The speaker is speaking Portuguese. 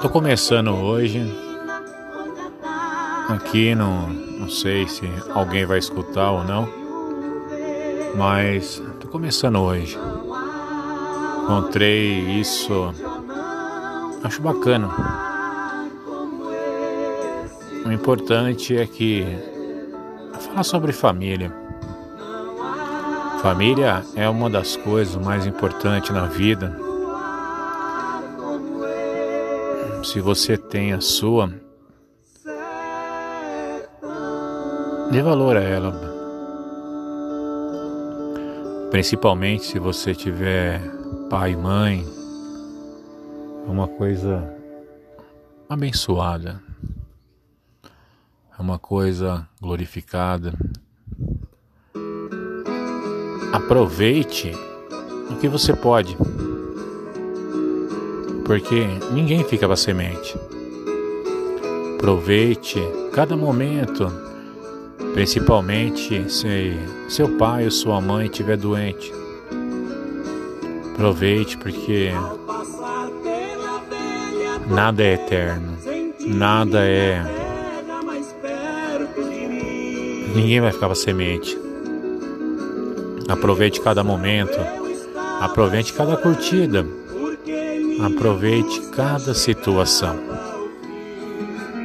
Tô começando hoje. Aqui não, não sei se alguém vai escutar ou não, mas tô começando hoje. Encontrei isso, acho bacana. O importante é que falar sobre família. Família é uma das coisas mais importantes na vida. Se você tem a sua, dê valor a ela. Principalmente se você tiver pai e mãe, é uma coisa abençoada, é uma coisa glorificada. Aproveite o que você pode, porque ninguém fica para semente. Aproveite cada momento, principalmente se seu pai ou sua mãe estiver doente. Aproveite porque nada é eterno, nada é. Ninguém vai ficar para semente. Aproveite cada momento, aproveite cada curtida, aproveite cada situação.